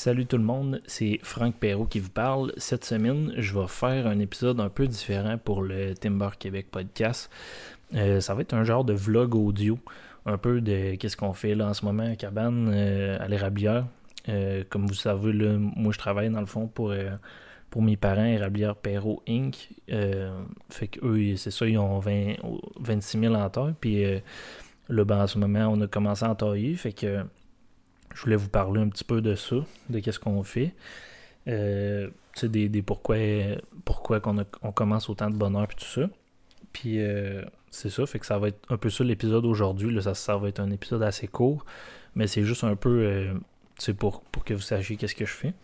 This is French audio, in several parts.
Salut tout le monde, c'est Franck Perrault qui vous parle. Cette semaine, je vais faire un épisode un peu différent pour le Timber Québec podcast. Euh, ça va être un genre de vlog audio, un peu de qu'est-ce qu'on fait là en ce moment à Cabane, euh, à l'érablière. Euh, comme vous savez, moi je travaille dans le fond pour, pour mes parents, Érablière Perrault Inc. fait qu'eux, c'est ça, ils ont 20, 26 000 en terre. Puis là, ben, en ce moment, on a commencé à tailler. Fait que je voulais vous parler un petit peu de ça, de qu'est-ce qu'on fait. Euh, sais, des, pourquoi, pourquoi qu'on on commence autant de bonheur et tout ça. Puis euh, c'est ça, fait que ça va être un peu ça l'épisode aujourd'hui. Ça, ça va être un épisode assez court, mais c'est juste un peu euh, pour, pour que vous sachiez qu'est-ce que je fais.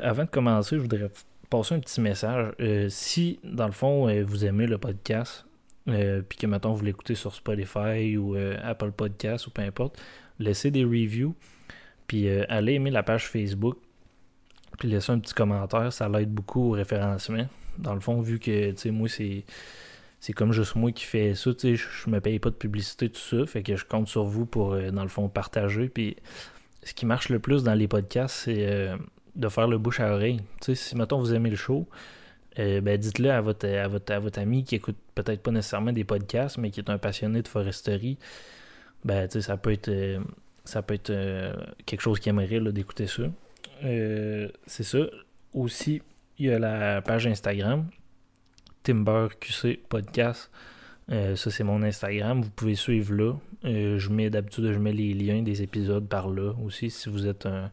Avant de commencer, je voudrais passer un petit message. si, dans le fond, vous aimez le podcast, puis que maintenant vous l'écoutez sur Spotify ou Apple Podcast ou peu importe, laissez des reviews, puis euh, allez aimer la page Facebook, puis laissez un petit commentaire, ça l'aide beaucoup au référencement. Dans le fond, vu que, tu sais, moi, c'est c'est comme juste moi qui fais ça, tu sais, je me paye pas de publicité, tout ça, fait que je compte sur vous pour, euh, dans le fond, partager. Puis ce qui marche le plus dans les podcasts, c'est euh, de faire le bouche à oreille. Tu sais, si, mettons, vous aimez le show, ben dites-le à votre, à, votre, à votre ami qui écoute peut-être pas nécessairement des podcasts, mais qui est un passionné de foresterie ben, ça peut être, euh, ça peut être euh, quelque chose qui aimerait d'écouter ça. Euh, c'est ça. Aussi, il y a la page Instagram, Timber QC Podcast. ça, c'est mon Instagram. Vous pouvez suivre là. je mets d'habitude, je mets les liens des épisodes par là aussi. Si vous êtes un.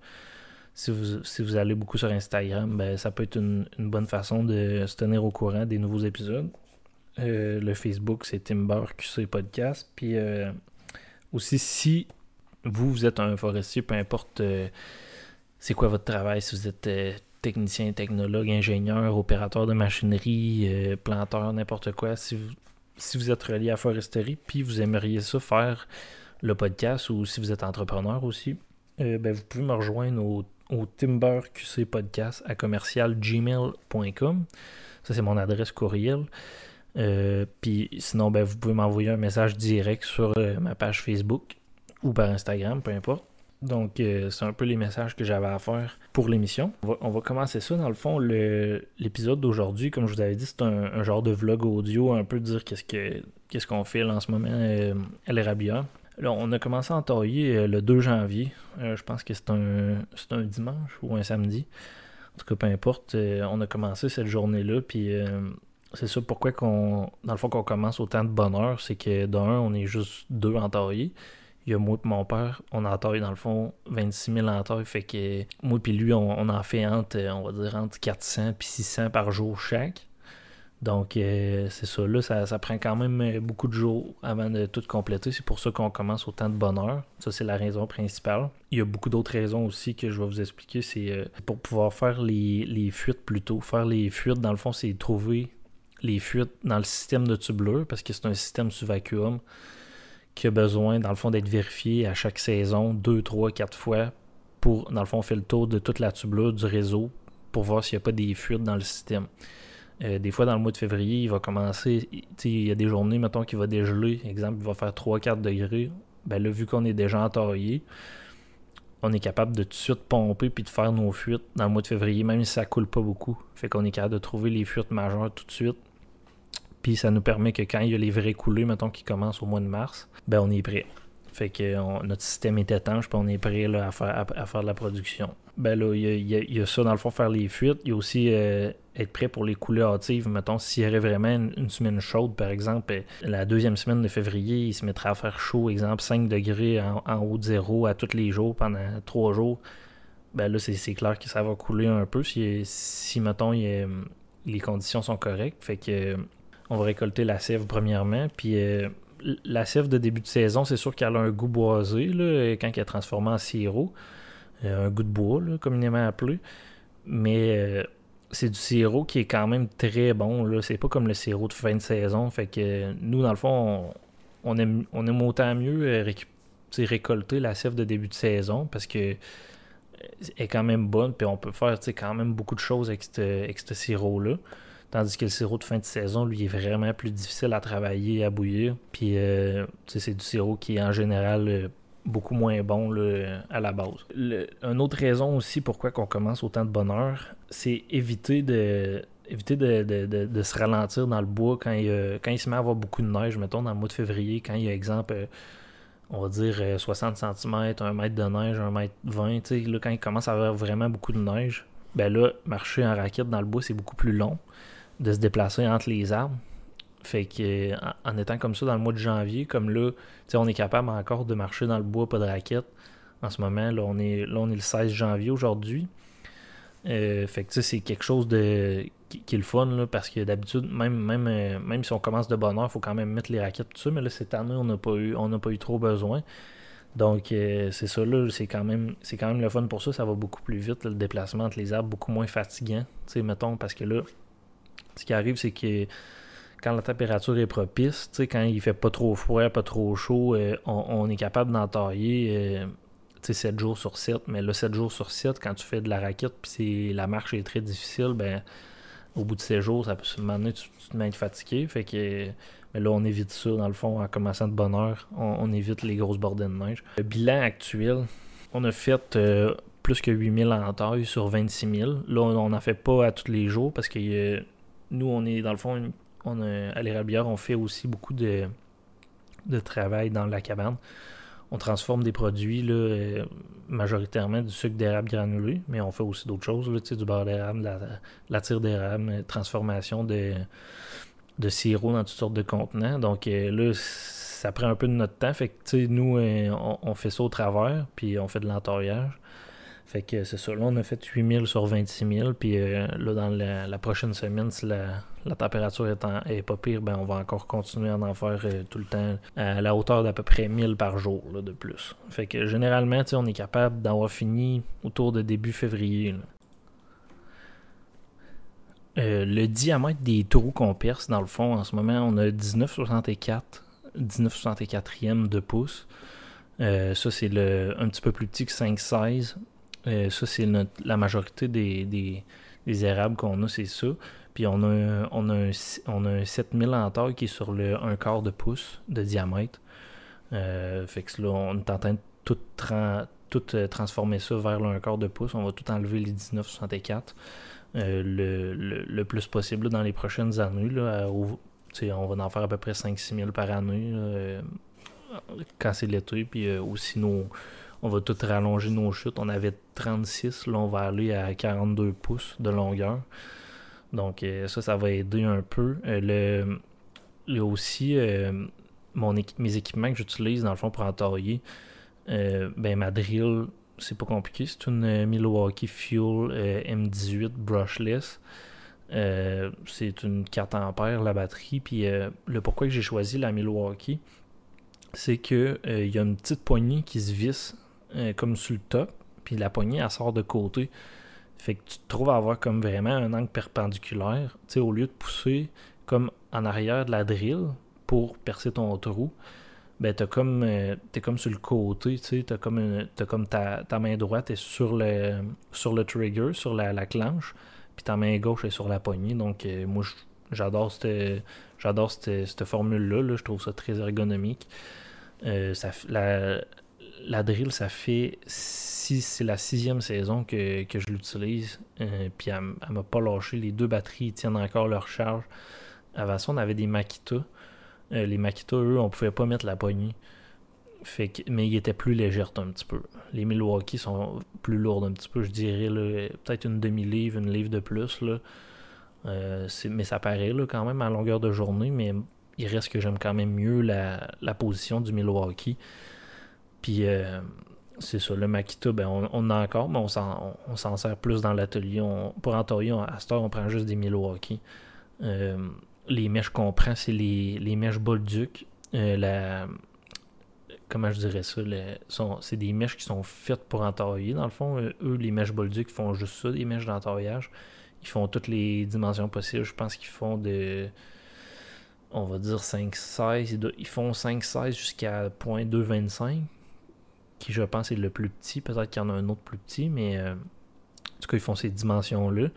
Si vous, si vous allez beaucoup sur Instagram, ben, ça peut être une, bonne façon de se tenir au courant des nouveaux épisodes. le Facebook, c'est Timber QC Podcast. Puis aussi, si vous, vous êtes un forestier, peu importe euh, c'est quoi votre travail, si vous êtes euh, technicien, technologue, ingénieur, opérateur de machinerie, euh, planteur, n'importe quoi, si vous, si vous êtes relié à foresterie, puis vous aimeriez ça faire le podcast ou si vous êtes entrepreneur aussi, ben, vous pouvez me rejoindre au, au timberqc podcast à commercialgmail.com. Ça, c'est mon adresse courriel. Euh, puis sinon, ben, vous pouvez m'envoyer un message direct sur euh, ma page Facebook ou par Instagram, peu importe. Donc, euh, c'est un peu les messages que j'avais à faire pour l'émission. On va, commencer ça. Dans le fond, l'épisode d'aujourd'hui, comme je vous avais dit, c'est un, genre de vlog audio, un peu dire qu'est-ce que qu'est-ce qu'on fait en ce moment à l'Érabia. Là, on a commencé à entailler le 2 janvier. je pense que c'est un, un dimanche ou un samedi. En tout cas, peu importe. on a commencé cette journée-là, puis c'est ça pourquoi qu'on dans le fond qu'on commence autant de bonheur, c'est que d'un, on est juste deux entaillés. Il y a moi et mon père, on entaille dans le fond 26 000 entailles, fait que moi et lui, on, en fait entre, on va dire entre 400 et 600 par jour chaque. Donc euh, c'est ça, là, ça, prend quand même beaucoup de jours avant de tout compléter. C'est pour ça qu'on commence autant de bonheur. Ça, c'est la raison principale. Il y a beaucoup d'autres raisons aussi que je vais vous expliquer. C'est euh, pour pouvoir faire les, les fuites plus tôt. Faire les fuites, dans le fond, c'est trouver les fuites dans le système de tubleur, parce que c'est un système sous vacuum qui a besoin, dans le fond, d'être vérifié à chaque saison, deux, trois, quatre fois, pour, dans le fond, on fait le tour de toute la tublure du réseau pour voir s'il n'y a pas des fuites dans le système. Euh, des fois, dans le mois de février, il va commencer, il y a des journées, mettons, qu'il va dégeler, exemple, il va faire 3-4 degrés. Ben là, vu qu'on est déjà entaillé, on est capable de tout de suite pomper puis de faire nos fuites dans le mois de février, même si ça coule pas beaucoup. Fait qu'on est capable de trouver les fuites majeures tout de suite puis ça nous permet que quand il y a les vrais coulées, mettons, qui commencent au mois de mars, ben on est prêt. Fait que notre système est étanche, puis on est prêt là, à, faire, à, faire de la production. Ben là, il y, a, ça dans le fond, faire les fuites. Il y a aussi euh, être prêt pour les coulées hâtives. Mettons, s'il y aurait vraiment une, semaine chaude, par exemple, euh, la deuxième semaine de février, il se mettra à faire chaud, exemple 5 degrés en, haut de zéro à tous les jours pendant trois jours. Ben là, c'est clair que ça va couler un peu si, si mettons, les conditions sont correctes. Fait que on va récolter la sève premièrement. Puis euh, la sève de début de saison, c'est sûr qu'elle a un goût boisé là, quand elle est transformée en sirop. Euh, un goût de bois, communément appelé. Mais euh, c'est du sirop qui est quand même très bon. Là. C'est pas comme le sirop de fin de saison. Fait que nous, dans le fond, on, aime, on autant mieux récolter la sève de début de saison parce que est quand même bonne. Puis on peut faire quand même beaucoup de choses avec ce sirop-là. Tandis que le sirop de fin de saison, lui, est vraiment plus difficile à travailler, à bouillir. Puis, euh, c'est du sirop qui est en général euh, beaucoup moins bon à la base. une autre raison aussi pourquoi on commence autant de bonheur, c'est éviter de éviter de, se ralentir dans le bois quand il, se met à avoir beaucoup de neige, mettons dans le mois de février, quand il y a exemple, euh, on va dire 60 cm, 1 mètre de neige, 1 mètre 20, là, quand il commence à avoir vraiment beaucoup de neige, ben là, marcher en raquette dans le bois, c'est beaucoup plus long de se déplacer entre les arbres. Fait que en étant comme ça dans le mois de janvier, comme là, on est capable encore de marcher dans le bois, pas de raquette. En ce moment, là, on est, là, on est le 16 janvier aujourd'hui. Euh, fait que c'est quelque chose de qui, est le fun là, parce que d'habitude, même, même, euh, même si on commence de bonne heure, il faut quand même mettre les raquettes tout ça, mais là cette année on n'a pas eu on n'a pas eu trop besoin. Donc euh, c'est ça là, c'est quand même c'est quand même le fun pour ça, ça va beaucoup plus vite, le déplacement entre les arbres, beaucoup moins fatigant. Tu mettons, parce que là, ce qui arrive, c'est que quand la température est propice, quand il fait pas trop froid, pas trop chaud, euh, on, est capable d'entailler euh, 7 jours sur 7. Mais là, 7 jours sur 7, quand tu fais de la raquette puis la marche est très difficile, ben au bout de ces jours, ça peut se demander tu, tu te mets fatigué. Fait que mais là, on évite ça, dans le fond, en commençant de bonne heure. On, évite les grosses bordées de neige. Le bilan actuel, on a fait euh, plus que 8000 en taille sur 26 000. Là, on n'en fait pas à tous les jours parce que nous, on est, dans le fond, on à l'érablière, on fait aussi beaucoup de, de travail dans la cabane. On transforme des produits, là, euh, majoritairement du sucre d'érable granulé, mais on fait aussi d'autres choses, là, du beurre d'érable, la, la tire d'érable, euh, transformation de, de sirop dans toutes sortes de contenants. Donc euh, là, ça prend un peu de notre temps. Fait que, nous, on, fait ça au travers, puis on fait de l'entourage. Fait que c'est ça. Là, on a fait 8000 sur 26 000. Puis là, dans la, prochaine semaine, si la, température est, pas pire, ben on va encore continuer à en faire euh, tout le temps à la hauteur d'à peu près 1000 par jour de plus. Fait que généralement, on est capable d'avoir fini autour de début février. Euh, le diamètre des trous qu'on perce, dans le fond, en ce moment, on a 19,64 19,64e de pouce. Euh, ça, c'est un petit peu plus petit que 5,16. Ça, c'est la majorité des, des, érables qu'on a, c'est ça. Puis on a, un, on a un 7000 en taille qui est sur le 1 quart de pouce de diamètre. Euh, fait que là, on est en train de tout, euh, transformer ça vers le 1 quart de pouce. On va tout enlever les 1964 euh, le, plus possible dans les prochaines années. Là, on va en faire à peu près 5-6 000 par année quand c'est l'été. Puis aussi, nos, on va tout rallonger nos chutes. On avait 36, là, on va aller à 42 pouces de longueur. Donc euh, ça, ça va aider un peu. Euh, le, aussi, euh, mon mes équipements que j'utilise dans le fond pour entailler, ben ma drill, c'est pas compliqué. C'est une Milwaukee Fuel M18 brushless. c'est une 4 ampères la batterie. Puis le pourquoi que j'ai choisi la Milwaukee, c'est que il y a une petite poignée qui se visse comme sur le top. Puis la poignée, elle sort de côté. Fait que tu te trouves à avoir comme vraiment un angle perpendiculaire. Tu sais, au lieu de pousser comme en arrière de la drill pour percer ton trou, ben t'as comme euh, t'es comme sur le côté, tu sais, t'as comme t'as comme ta, main droite est sur le sur le trigger, sur la, la clenche, puis ta main gauche est sur la poignée. Donc euh, moi j'adore cette j'adore cette, formule là, je trouve ça très ergonomique. Euh, la drill, ça fait si c'est la sixième saison que, je l'utilise. Euh, puis elle, ne m'a pas lâché. Les deux batteries tiennent encore leur charge. Avant ça, on avait des Makita. Euh, les Makita, eux, on pouvait pas mettre la poignée. Mais ils étaient plus légers un petit peu. Les Milwaukee sont plus lourdes un petit peu, je dirais. Peut-être une demi-livre, une livre de plus. Là. Euh, mais ça paraît là, quand même à longueur de journée. Mais il reste que j'aime quand même mieux la, la position du Milwaukee. Puis euh, c'est ça, le Makita, ben, on, on a encore, mais on s'en, sert plus dans l'atelier. pour entailler, à cette heure, on prend juste des Milwaukee. Euh, les mèches qu'on prend, c'est les, les mèches Bolduc. Euh, la, comment je dirais ça C'est des mèches qui sont faites pour entailler. Dans le fond, eux, les mèches Bolduc font juste ça, des mèches d'entaillage. Ils font toutes les dimensions possibles. Je pense qu'ils font de on va dire 5-16. Ils font 5-16 jusqu'à 0.225 qui je pense est le plus petit. Peut-être qu'il y en a un autre plus petit, mais euh, en tout cas, ils font ces dimensions-là.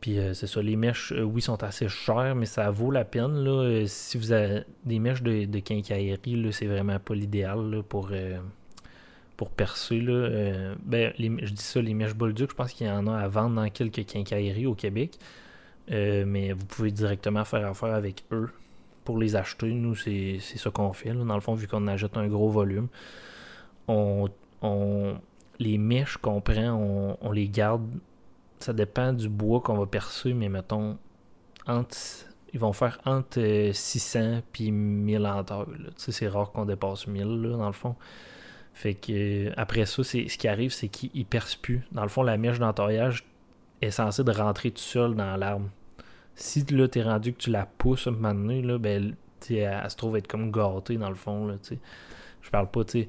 Puis euh, c'est ça, les mèches, euh, oui, sont assez chères, mais ça vaut la peine. Là, si vous avez des mèches de, de quincaillerie, c'est vraiment pas l'idéal pour, pour percer. Là, ben, je dis ça, les mèches Bolduc, je pense qu'il y en a à vendre dans quelques quincailleries au Québec. mais vous pouvez directement faire affaire avec eux pour les acheter. Nous, c'est ça qu'on fait. Dans le fond, vu qu'on achète un gros volume, on, les mèches qu'on prend, on, les garde. Ça dépend du bois qu'on va percer, mais mettons, ils vont faire entre 600 et 1000 en C'est rare qu'on dépasse 1000 là, dans le fond. Fait que après ça, ce qui arrive, c'est qu'ils percent plus. Dans le fond, la mèche d'entaillage est censée de rentrer tout seul dans l'arbre. Si là, t'es rendu que tu la pousses un moment donné, là, ben, elle, se trouve être comme gâtée dans le fond. Là, Je parle pas, tu sais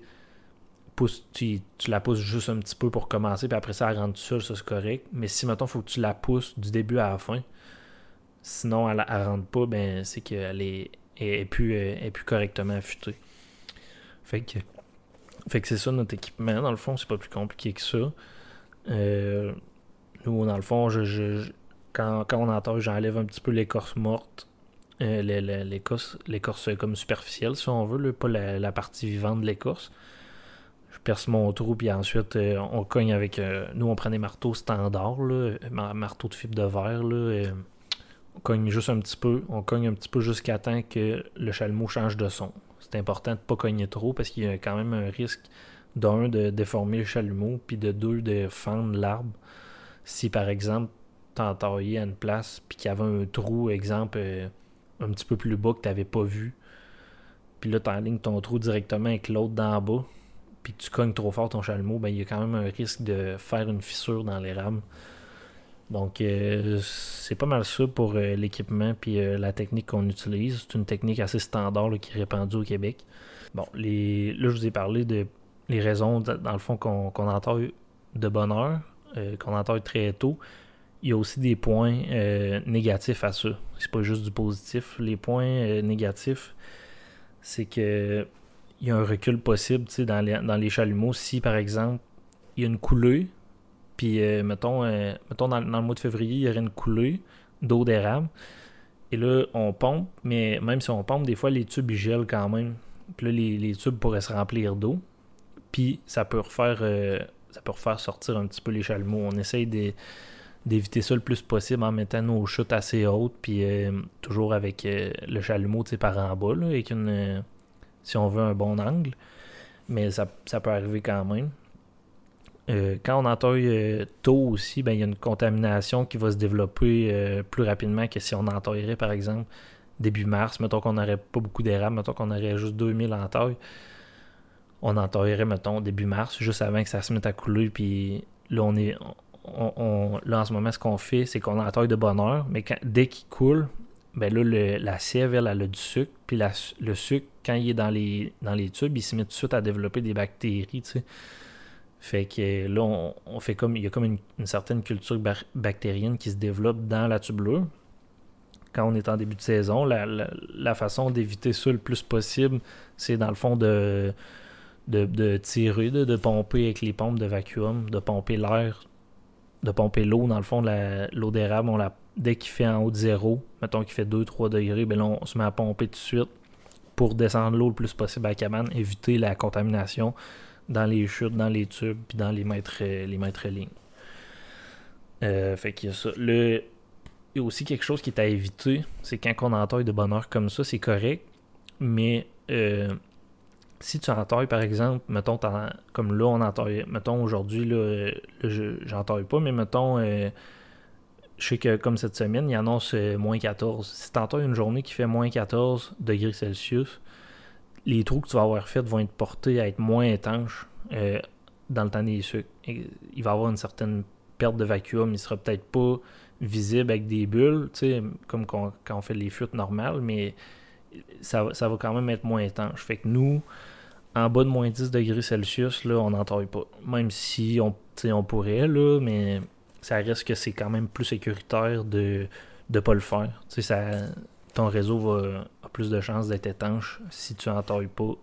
tu, la pousses juste un petit peu pour commencer, puis après ça, elle rentre tout seul, ça c'est correct. Mais si, maintenant il faut que tu la pousses du début à la fin, sinon elle, ne rentre pas, ben c'est qu'elle est, est, plus, est plus correctement affûtée. Fait que, fait que c'est ça notre équipement, dans le fond, c'est pas plus compliqué que ça. Euh, nous, dans le fond, quand, quand on entend, j'enlève un petit peu l'écorce morte. Euh, l'écorce comme superficielle, si on veut, pas la, partie vivante de l'écorce perce mon trou, puis ensuite euh, on cogne avec. Euh, nous, on prend des marteaux standards, là, marteau de fibre de verre. Là, on cogne juste un petit peu. On cogne un petit peu jusqu'à temps que le chalumeau change de son. C'est important de ne pas cogner trop parce qu'il y a quand même un risque d'un de déformer le chalumeau, puis de deux de fendre l'arbre. Si par exemple, entaillé à une place, puis qu'il y avait un trou, exemple, euh, un petit peu plus bas que tu n'avais pas vu, puis là, tu enlignes ton trou directement avec l'autre d'en bas, puis tu cognes trop fort ton chalumeau, ben, il y a quand même un risque de faire une fissure dans les rames. Donc, euh, c'est pas mal ça pour euh, l'équipement puis euh, la technique qu'on utilise. C'est une technique assez standard qui est répandue au Québec. Bon, là, je vous ai parlé de les raisons, dans le fond, qu'on entend de bonne heure, qu'on entend très tôt. Il y a aussi des points négatifs à ça. C'est pas juste du positif. Les points négatifs, c'est que il y a un recul possible dans les, dans les chalumeaux. Si, par exemple, il y a une coulée, puis euh, mettons, euh, mettons dans, le mois de février, il y aurait une coulée d'eau d'érable. Et là, on pompe, mais même si on pompe, des fois, les tubes, gèlent quand même. Puis là, les, tubes pourraient se remplir d'eau. Puis ça peut refaire euh, ça peut refaire sortir un petit peu les chalumeaux. On essaye d'éviter ça le plus possible en mettant nos chutes assez hautes, puis toujours avec le chalumeau par en bas, là, avec une si on veut un bon angle. Mais ça, peut arriver quand même. Euh, quand on entaille euh, tôt aussi, ben, il y a une contamination qui va se développer euh, plus rapidement que si on entaillerait par exemple début mars. Mettons qu'on n'aurait pas beaucoup d'érables, mettons qu'on aurait juste 2000 en taille. On entaillerait, mettons, début mars, juste avant que ça se mette à couler. Puis là, on est. Là, en ce moment, ce qu'on fait, c'est qu'on entaille de bonne heure, mais dès qu'il coule, ben la sève, elle, a du sucre. Puis le sucre, quand il est dans les, dans les tubes, il se met tout de suite à développer des bactéries. Fait que là, on, fait comme. Il y a comme une, certaine culture bactérienne qui se développe dans la tubelure. Quand on est en début de saison, la, façon d'éviter ça le plus possible, c'est dans le fond de, de, tirer, de, pomper avec les pompes de vacuum, de pomper l'air, de pomper l'eau. Dans le fond, l'eau d'érable, dès qu'il fait en haut de zéro, mettons qu'il fait 2-3 degrés, ben là, on se met à pomper tout de suite pour descendre l'eau le plus possible à la cabane, éviter la contamination dans les chutes, dans les tubes, puis dans les mètres, euh, les mètres lignes. Euh, fait qu'il y a ça. Le, il y a aussi quelque chose qui est à éviter, c'est quand on entaille de bonne heure comme ça, c'est correct, mais euh, si tu entailles par exemple, mettons, comme là on entaille, mettons aujourd'hui, là, là pas, mais mettons je sais que comme cette semaine, il annonce euh, moins 14. Si tu une journée qui fait moins 14 degrés Celsius, les trous que tu vas avoir faits vont être portés à être moins étanches euh, dans le temps des sucres. il va y avoir une certaine perte de vacuum. Il sera peut-être pas visible avec des bulles, comme quand, on fait les fuites normales, mais ça, va quand même être moins étanche. Fait que nous, en bas de moins 10 degrés Celsius, là, on n'entaille pas. Même si on, on pourrait, là, mais ça reste que c'est quand même plus sécuritaire de ne pas le faire. Tu sais, ça, ton réseau a plus de chances d'être étanche si tu n'entailles pas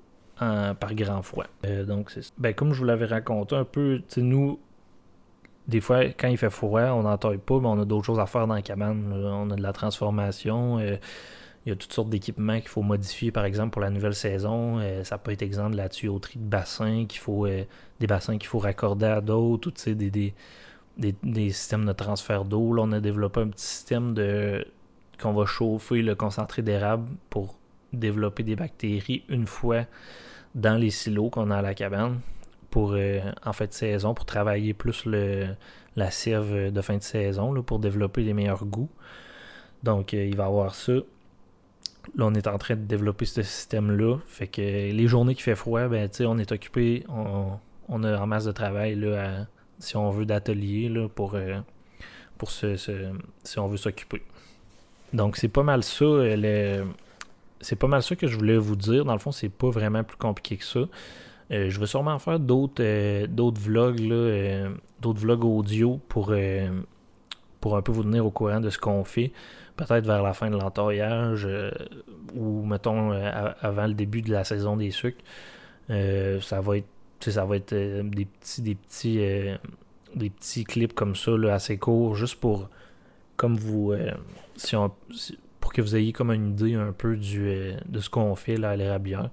par grand froid. Euh, donc, ben, comme je vous l'avais raconté un peu, nous, des fois, quand il fait froid, on n'entaille pas, mais on a d'autres choses à faire dans la cabane. On a de la transformation. Euh, Il y a toutes sortes d'équipements qu'il faut modifier, par exemple, pour la nouvelle saison. ça peut être exemple de la tuyauterie de bassin, qu'il faut des bassins qu'il faut raccorder à d'autres, des, des, des, des, systèmes de transfert d'eau. Là, on a développé un petit système de qu'on va chauffer le concentré d'érable pour développer des bactéries une fois dans les silos qu'on a à la cabane pour euh, en fait saison, pour travailler plus le, la sève de fin de saison là, pour développer les meilleurs goûts. Donc euh, il va y avoir ça. Là, on est en train de développer ce système-là. Fait que les journées qui fait froid, ben, on est occupé, on, a en masse de travail là, si on veut d'atelier pour, euh, pour se, si on veut s'occuper. Donc c'est pas mal ça. c'est pas mal ça que je voulais vous dire. Dans le fond, c'est pas vraiment plus compliqué que ça. Euh, je vais sûrement faire d'autres euh, d'autres vlogs, là, d'autres vlogs audio pour, pour un peu vous tenir au courant de ce qu'on fait. Peut-être vers la fin de l'entaillage ou mettons avant le début de la saison des sucres. ça va être ça va être des petits des petits des petits clips comme ça là, assez courts juste pour comme vous si on, pour que vous ayez comme une idée un peu du, euh, de ce qu'on fait là, à l'érablière.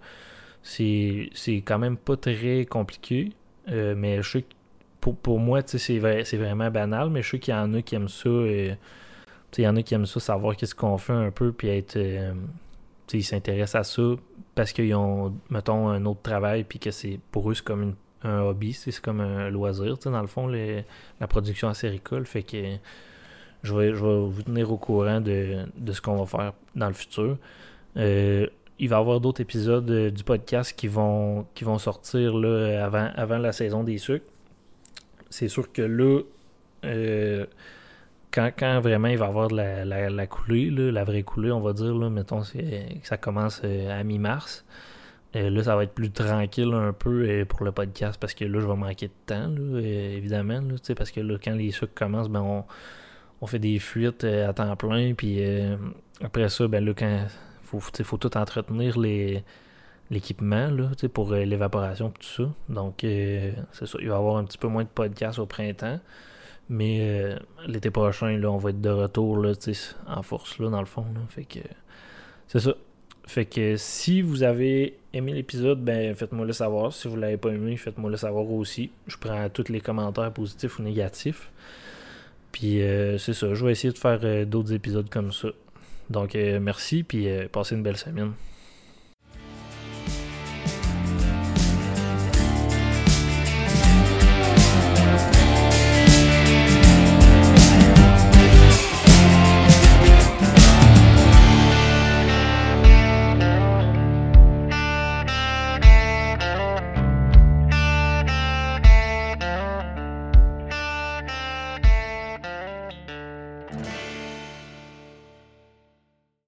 C'est, c'est quand même pas très compliqué, euh, mais je sais que pour, pour moi, c'est, c'est vraiment banal, mais je sais qu'il y en a qui aiment ça. Euh, il y en a qui aiment ça, savoir qu'est-ce qu'on fait un peu, puis être. Ils s'intéressent à ça parce qu'ils ont, mettons, un autre travail, puis que c'est pour eux, c'est comme un hobby, c'est comme un loisir, dans le fond, la production acéricole. Fait que je vais, vous tenir au courant de, ce qu'on va faire dans le futur. Euh, il va y avoir d'autres épisodes euh, du podcast qui vont, qui vont sortir là, avant, avant la saison des sucres. C'est sûr que là, euh, quand, vraiment il va y avoir la, la, coulée, la vraie coulée, on va dire, là, mettons que ça commence à mi-mars. là, ça va être plus tranquille un peu pour le podcast parce que là, je vais manquer de temps, évidemment. parce que là, quand les sucres commencent, ben on, fait des fuites euh, à temps plein, puis euh, après ça, ben là, quand faut, faut tout entretenir l'équipement pour euh, l'évaporation et tout ça. Donc c'est ça, il va y avoir un petit peu moins de podcasts au printemps. Mais l'été prochain, là, on va être de retour là, en force là, dans le fond. Fait que c'est ça. Fait que si vous avez aimé l'épisode, ben faites-moi le savoir. Si vous l'avez pas aimé, faites-moi le savoir aussi. Je prends tous les commentaires positifs ou négatifs. Puis euh, c'est ça, je vais essayer de faire euh, d'autres épisodes comme ça. Donc euh, merci, puis passez une belle semaine.